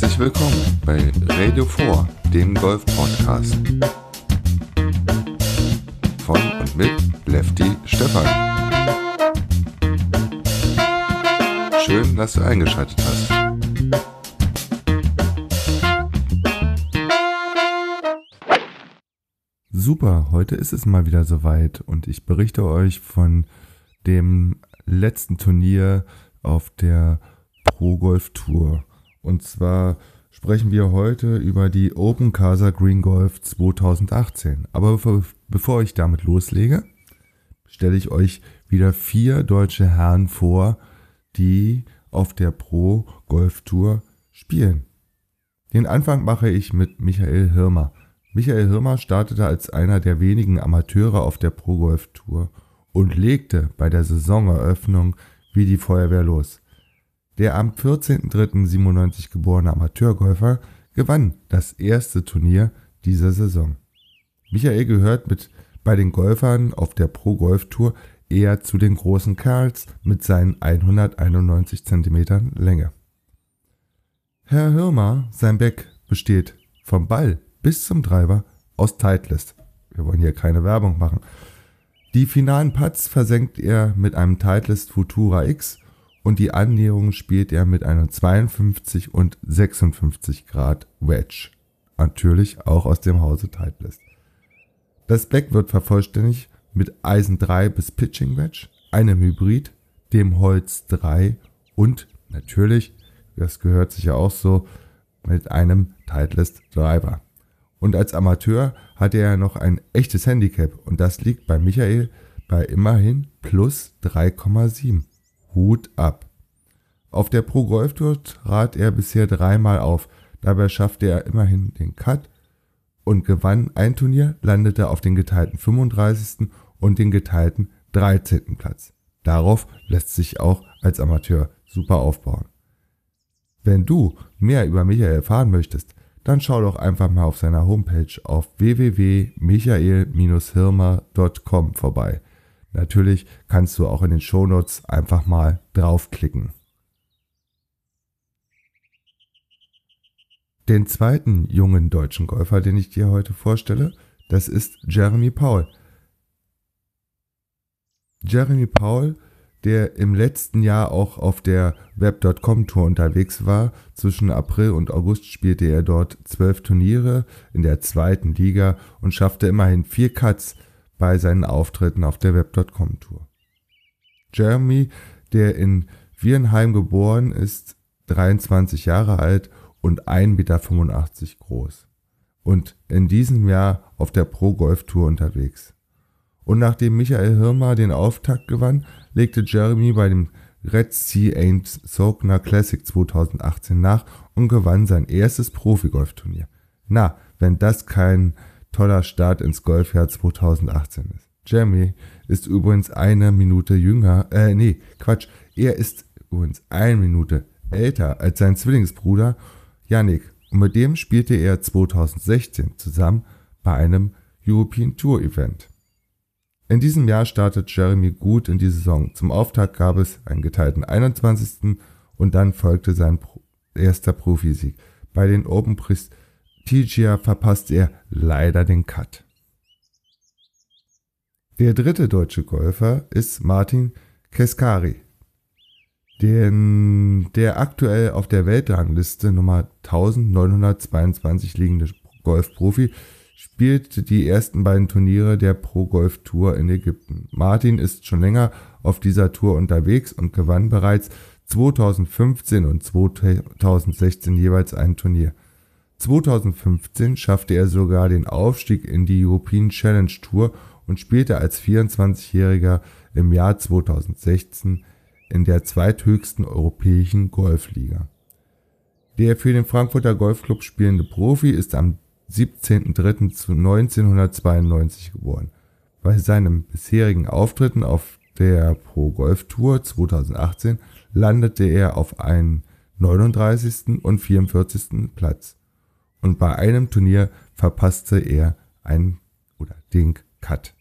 Herzlich willkommen bei Radio 4, dem Golf-Podcast. Von und mit Lefty Stefan. Schön, dass du eingeschaltet hast. Super, heute ist es mal wieder soweit und ich berichte euch von dem letzten Turnier auf der Pro Golf Tour. Und zwar sprechen wir heute über die Open Casa Green Golf 2018. Aber bevor, bevor ich damit loslege, stelle ich euch wieder vier deutsche Herren vor, die auf der Pro Golf Tour spielen. Den Anfang mache ich mit Michael Hirmer. Michael Hirmer startete als einer der wenigen Amateure auf der Pro Golf Tour und legte bei der Saisoneröffnung wie die Feuerwehr los. Der am 14.03.97 geborene Amateurgolfer gewann das erste Turnier dieser Saison. Michael gehört mit bei den Golfern auf der Pro Golf Tour eher zu den großen Kerls mit seinen 191 cm Länge. Herr Hirmer, sein Back besteht vom Ball bis zum Driver aus Titleist. Wir wollen hier keine Werbung machen. Die finalen Putts versenkt er mit einem Titleist Futura X und die Annäherung spielt er mit einem 52 und 56 Grad Wedge. Natürlich auch aus dem Hause Titleist. Das Back wird vervollständigt mit Eisen 3 bis Pitching Wedge, einem Hybrid, dem Holz 3 und natürlich, das gehört sich ja auch so, mit einem Titleist Driver. Und als Amateur hatte er noch ein echtes Handicap und das liegt bei Michael bei immerhin plus 3,7. Hut ab. Auf der Pro Golf Tour trat er bisher dreimal auf, dabei schaffte er immerhin den Cut und gewann ein Turnier, landete auf den geteilten 35. und den geteilten 13. Platz. Darauf lässt sich auch als Amateur super aufbauen. Wenn du mehr über Michael erfahren möchtest, dann schau doch einfach mal auf seiner Homepage auf www.michael-hirmer.com vorbei. Natürlich kannst du auch in den Shownotes einfach mal draufklicken. Den zweiten jungen deutschen Golfer, den ich dir heute vorstelle, das ist Jeremy Paul. Jeremy Paul der im letzten Jahr auch auf der Web.com Tour unterwegs war. Zwischen April und August spielte er dort zwölf Turniere in der zweiten Liga und schaffte immerhin vier Cuts bei seinen Auftritten auf der Web.com Tour. Jeremy, der in Viernheim geboren ist, 23 Jahre alt und 1,85 Meter groß. Und in diesem Jahr auf der Pro Golf Tour unterwegs. Und nachdem Michael Hirmer den Auftakt gewann, legte Jeremy bei dem Red Sea Ain't Sogner Classic 2018 nach und gewann sein erstes Profi-Golfturnier. Na, wenn das kein toller Start ins Golfjahr 2018 ist. Jeremy ist übrigens eine Minute jünger, äh, nee, Quatsch, er ist übrigens eine Minute älter als sein Zwillingsbruder Yannick und mit dem spielte er 2016 zusammen bei einem European Tour Event. In diesem Jahr startet Jeremy gut in die Saison. Zum Auftakt gab es einen geteilten 21. und dann folgte sein erster Profisieg. Bei den Open Prestigia verpasste er leider den Cut. Der dritte deutsche Golfer ist Martin Keskari, den, der aktuell auf der Weltrangliste Nummer 1922 liegende Golfprofi spielte die ersten beiden Turniere der Pro Golf Tour in Ägypten. Martin ist schon länger auf dieser Tour unterwegs und gewann bereits 2015 und 2016 jeweils ein Turnier. 2015 schaffte er sogar den Aufstieg in die European Challenge Tour und spielte als 24-Jähriger im Jahr 2016 in der zweithöchsten europäischen Golfliga. Der für den Frankfurter Golfclub spielende Profi ist am 17.03.1992 geboren. Bei seinem bisherigen Auftritten auf der Pro Golf Tour 2018 landete er auf einen 39. und 44. Platz und bei einem Turnier verpasste er einen oder den Cut.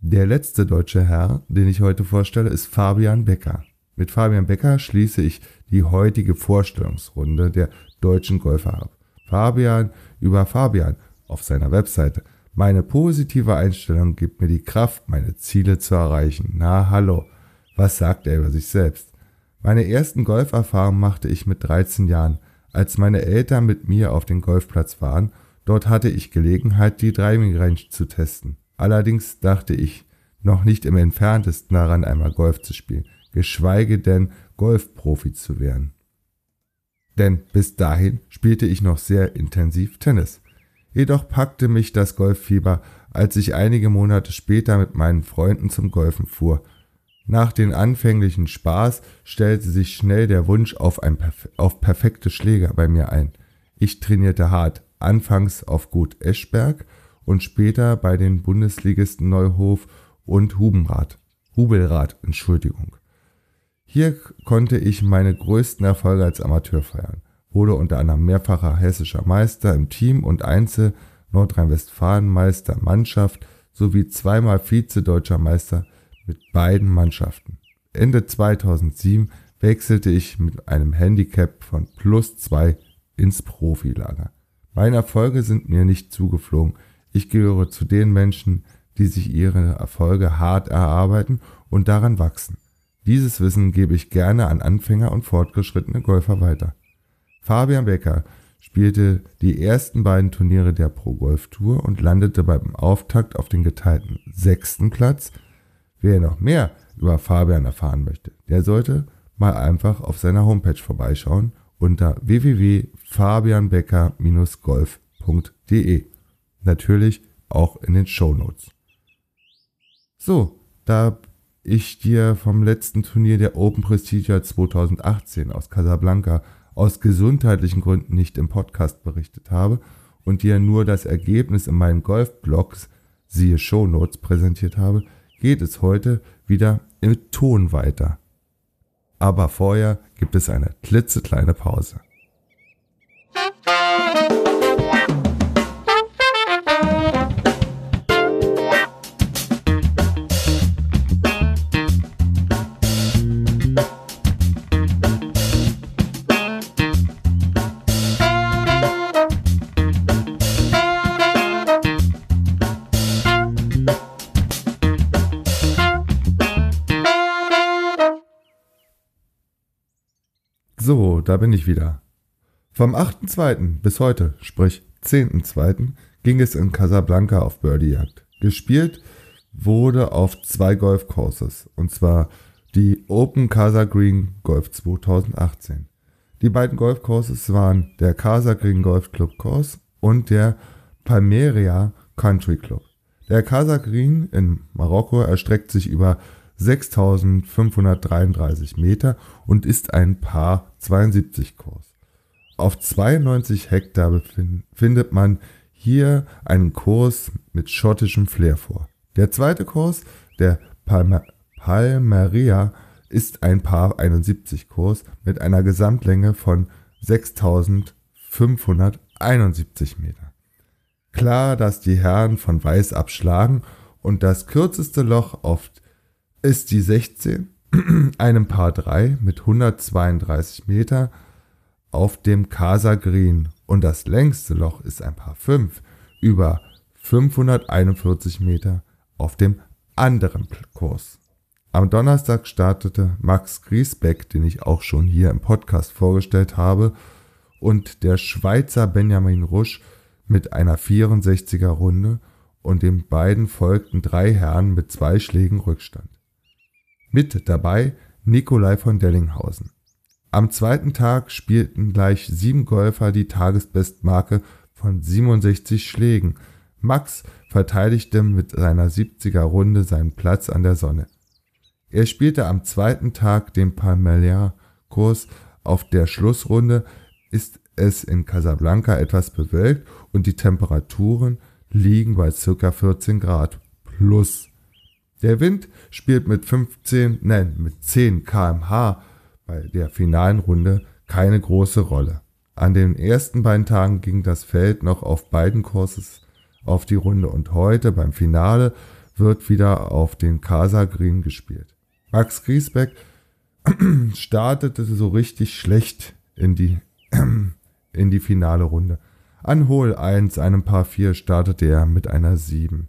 Der letzte deutsche Herr, den ich heute vorstelle, ist Fabian Becker. Mit Fabian Becker schließe ich die heutige Vorstellungsrunde der deutschen Golfer ab. Fabian über Fabian auf seiner Webseite. Meine positive Einstellung gibt mir die Kraft, meine Ziele zu erreichen. Na hallo, was sagt er über sich selbst? Meine ersten Golferfahrungen machte ich mit 13 Jahren, als meine Eltern mit mir auf den Golfplatz waren. Dort hatte ich Gelegenheit, die Driving Range zu testen. Allerdings dachte ich noch nicht im entferntesten daran, einmal Golf zu spielen, geschweige denn Golfprofi zu werden. Denn bis dahin spielte ich noch sehr intensiv Tennis. Jedoch packte mich das Golffieber, als ich einige Monate später mit meinen Freunden zum Golfen fuhr. Nach dem anfänglichen Spaß stellte sich schnell der Wunsch auf, ein Perf auf perfekte Schläger bei mir ein. Ich trainierte hart, anfangs auf Gut Eschberg und später bei den Bundesligisten Neuhof und Hubenrad. Hubelrad, Entschuldigung. Hier konnte ich meine größten Erfolge als Amateur feiern wurde unter anderem mehrfacher hessischer Meister im Team und Einzel, Nordrhein-Westfalen Meister Mannschaft sowie zweimal Vize-Deutscher Meister mit beiden Mannschaften. Ende 2007 wechselte ich mit einem Handicap von plus zwei ins Profilager. Meine Erfolge sind mir nicht zugeflogen. Ich gehöre zu den Menschen, die sich ihre Erfolge hart erarbeiten und daran wachsen. Dieses Wissen gebe ich gerne an Anfänger und fortgeschrittene Golfer weiter. Fabian Becker spielte die ersten beiden Turniere der Pro Golf Tour und landete beim Auftakt auf den geteilten sechsten Platz. Wer noch mehr über Fabian erfahren möchte, der sollte mal einfach auf seiner Homepage vorbeischauen unter www.fabianbecker-golf.de. Natürlich auch in den Show Notes. So, da ich dir vom letzten Turnier der Open Prestige 2018 aus Casablanca aus gesundheitlichen Gründen nicht im Podcast berichtet habe und dir nur das Ergebnis in meinen Golfblogs, siehe Show Notes, präsentiert habe, geht es heute wieder im Ton weiter. Aber vorher gibt es eine klitzekleine Pause. So, da bin ich wieder. Vom 8.2. bis heute, sprich 10.2., ging es in Casablanca auf Birdiejagd. Gespielt wurde auf zwei Golfcourses, und zwar die Open Casa Green Golf 2018. Die beiden Golfcourses waren der Casa Green Golf Club Course und der Palmeria Country Club. Der Casa Green in Marokko erstreckt sich über 6533 Meter und ist ein Paar 72 Kurs. Auf 92 Hektar findet man hier einen Kurs mit schottischem Flair vor. Der zweite Kurs, der Palmer Palmeria, ist ein Paar 71 Kurs mit einer Gesamtlänge von 6571 Meter. Klar, dass die Herren von Weiß abschlagen und das kürzeste Loch auf ist die 16, einem Paar 3 mit 132 Meter auf dem Casa Green und das längste Loch ist ein Paar 5 über 541 Meter auf dem anderen Kurs. Am Donnerstag startete Max Griesbeck, den ich auch schon hier im Podcast vorgestellt habe, und der Schweizer Benjamin Rusch mit einer 64er Runde und den beiden folgten drei Herren mit zwei Schlägen Rückstand. Mit dabei Nikolai von Dellinghausen. Am zweiten Tag spielten gleich sieben Golfer die Tagesbestmarke von 67 Schlägen. Max verteidigte mit seiner 70er Runde seinen Platz an der Sonne. Er spielte am zweiten Tag den Palmeria-Kurs. Auf der Schlussrunde ist es in Casablanca etwas bewölkt und die Temperaturen liegen bei ca. 14 Grad plus. Der Wind spielt mit 15, nein, mit 10 kmh bei der finalen Runde keine große Rolle. An den ersten beiden Tagen ging das Feld noch auf beiden Kurses auf die Runde und heute beim Finale wird wieder auf den Casa Green gespielt. Max Griesbeck startete so richtig schlecht in die, in die finale Runde. An Hole 1, einem Paar 4, startete er mit einer 7.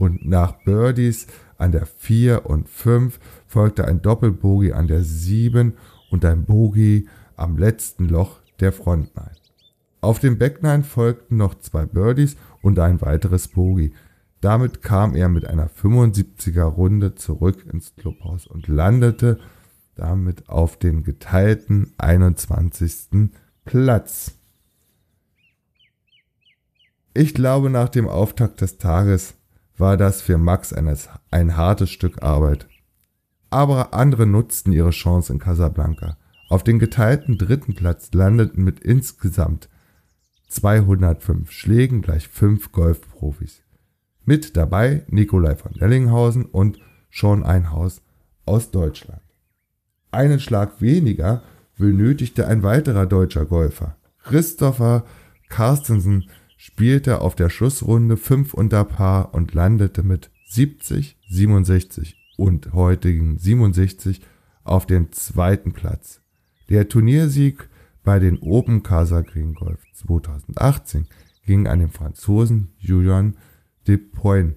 Und nach Birdies an der 4 und 5 folgte ein Doppelbogie an der 7 und ein Bogie am letzten Loch der Frontline. Auf dem Backline folgten noch zwei Birdies und ein weiteres Bogie. Damit kam er mit einer 75er Runde zurück ins Clubhaus und landete damit auf den geteilten 21. Platz. Ich glaube, nach dem Auftakt des Tages war das für Max eines, ein hartes Stück Arbeit. Aber andere nutzten ihre Chance in Casablanca. Auf den geteilten dritten Platz landeten mit insgesamt 205 Schlägen gleich 5 Golfprofis. Mit dabei Nikolai von Dellinghausen und Sean Einhaus aus Deutschland. Einen Schlag weniger benötigte ein weiterer deutscher Golfer. Christopher Carstensen spielte auf der Schlussrunde 5 unter Paar und landete mit 70, 67 und heutigen 67 auf dem zweiten Platz. Der Turniersieg bei den Open Casa Green Golf 2018 ging an den Franzosen Julian Depoin,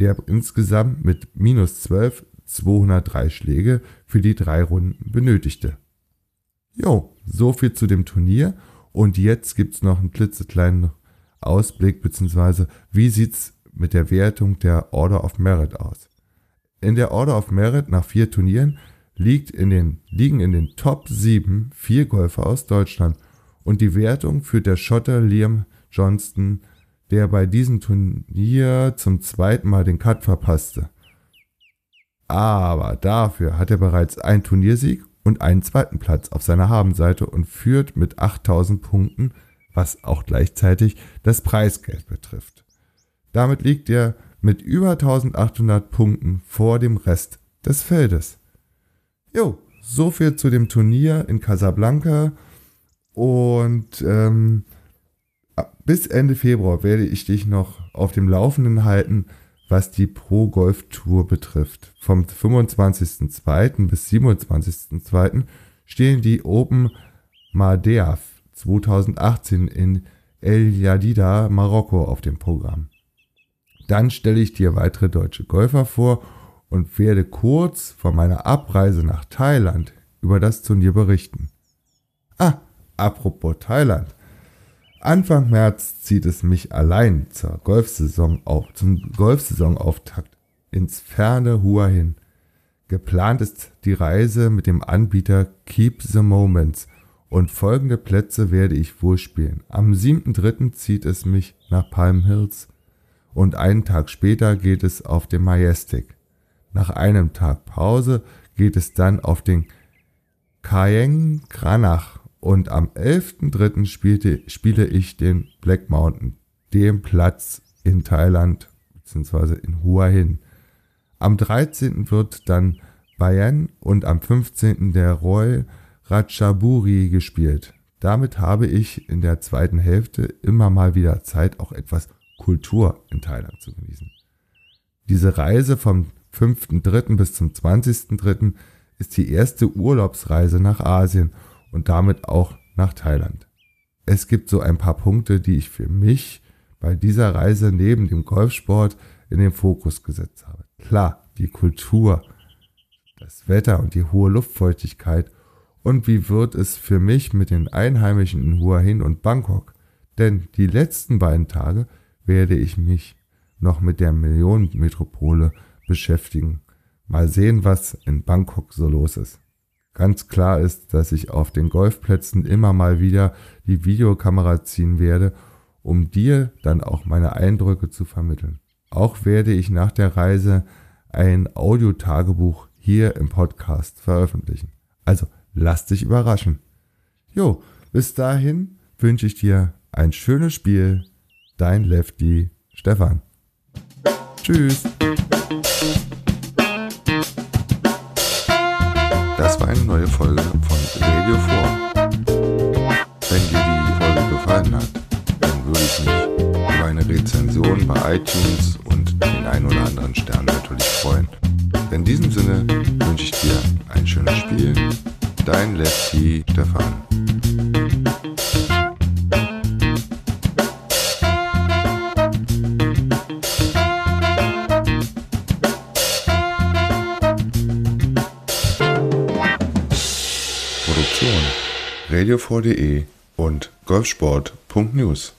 der insgesamt mit minus 12 203 Schläge für die drei Runden benötigte. Jo, so viel zu dem Turnier und jetzt gibt's noch einen klitzekleinen Ausblick beziehungsweise wie sieht's mit der Wertung der Order of Merit aus. In der Order of Merit nach vier Turnieren liegt in den, liegen in den Top 7 vier Golfer aus Deutschland und die Wertung führt der Schotter Liam Johnston, der bei diesem Turnier zum zweiten Mal den Cut verpasste. Aber dafür hat er bereits einen Turniersieg und einen zweiten Platz auf seiner Habenseite und führt mit 8000 Punkten, was auch gleichzeitig das Preisgeld betrifft. Damit liegt er mit über 1800 Punkten vor dem Rest des Feldes. Jo, so viel zu dem Turnier in Casablanca und ähm, bis Ende Februar werde ich dich noch auf dem Laufenden halten, was die Pro Golf Tour betrifft. Vom 25.02. bis 27.02. stehen die Open Madeaf 2018 in El Jadida, Marokko auf dem Programm. Dann stelle ich dir weitere deutsche Golfer vor und werde kurz vor meiner Abreise nach Thailand über das Turnier berichten. Ah, apropos Thailand. Anfang März zieht es mich allein zur Golfsaison auf, zum Golfsaisonauftakt ins ferne Hua hin. Geplant ist die Reise mit dem Anbieter Keep the Moments und folgende Plätze werde ich wohl spielen. Am 7.3. zieht es mich nach Palm Hills und einen Tag später geht es auf den Majestic. Nach einem Tag Pause geht es dann auf den Kaeng Granach und am 11.3. Spielte, spiele ich den Black Mountain, dem Platz in Thailand bzw. in Hua Hin. Am 13. wird dann Bayan und am 15. der Roy Ratchaburi gespielt. Damit habe ich in der zweiten Hälfte immer mal wieder Zeit, auch etwas Kultur in Thailand zu genießen. Diese Reise vom 5.3. bis zum 20.3. ist die erste Urlaubsreise nach Asien und damit auch nach Thailand. Es gibt so ein paar Punkte, die ich für mich bei dieser Reise neben dem Golfsport in den Fokus gesetzt habe. Klar, die Kultur, das Wetter und die hohe Luftfeuchtigkeit und wie wird es für mich mit den Einheimischen in Hua Hin und Bangkok? Denn die letzten beiden Tage werde ich mich noch mit der Millionenmetropole beschäftigen. Mal sehen, was in Bangkok so los ist. Ganz klar ist, dass ich auf den Golfplätzen immer mal wieder die Videokamera ziehen werde, um dir dann auch meine Eindrücke zu vermitteln. Auch werde ich nach der Reise ein Audiotagebuch hier im Podcast veröffentlichen. Also lass dich überraschen. Jo, bis dahin wünsche ich dir ein schönes Spiel. Dein Lefty Stefan. Tschüss. Das war eine neue Folge von Radio 4. Wenn dir die Folge gefallen hat, dann würde ich mich über eine Rezension bei iTunes und den ein oder anderen Stern natürlich freuen. In diesem Sinne wünsche ich dir ein schönes Spiel. Dein Lefty Stefan. Produktion radio4.de und golfsport.news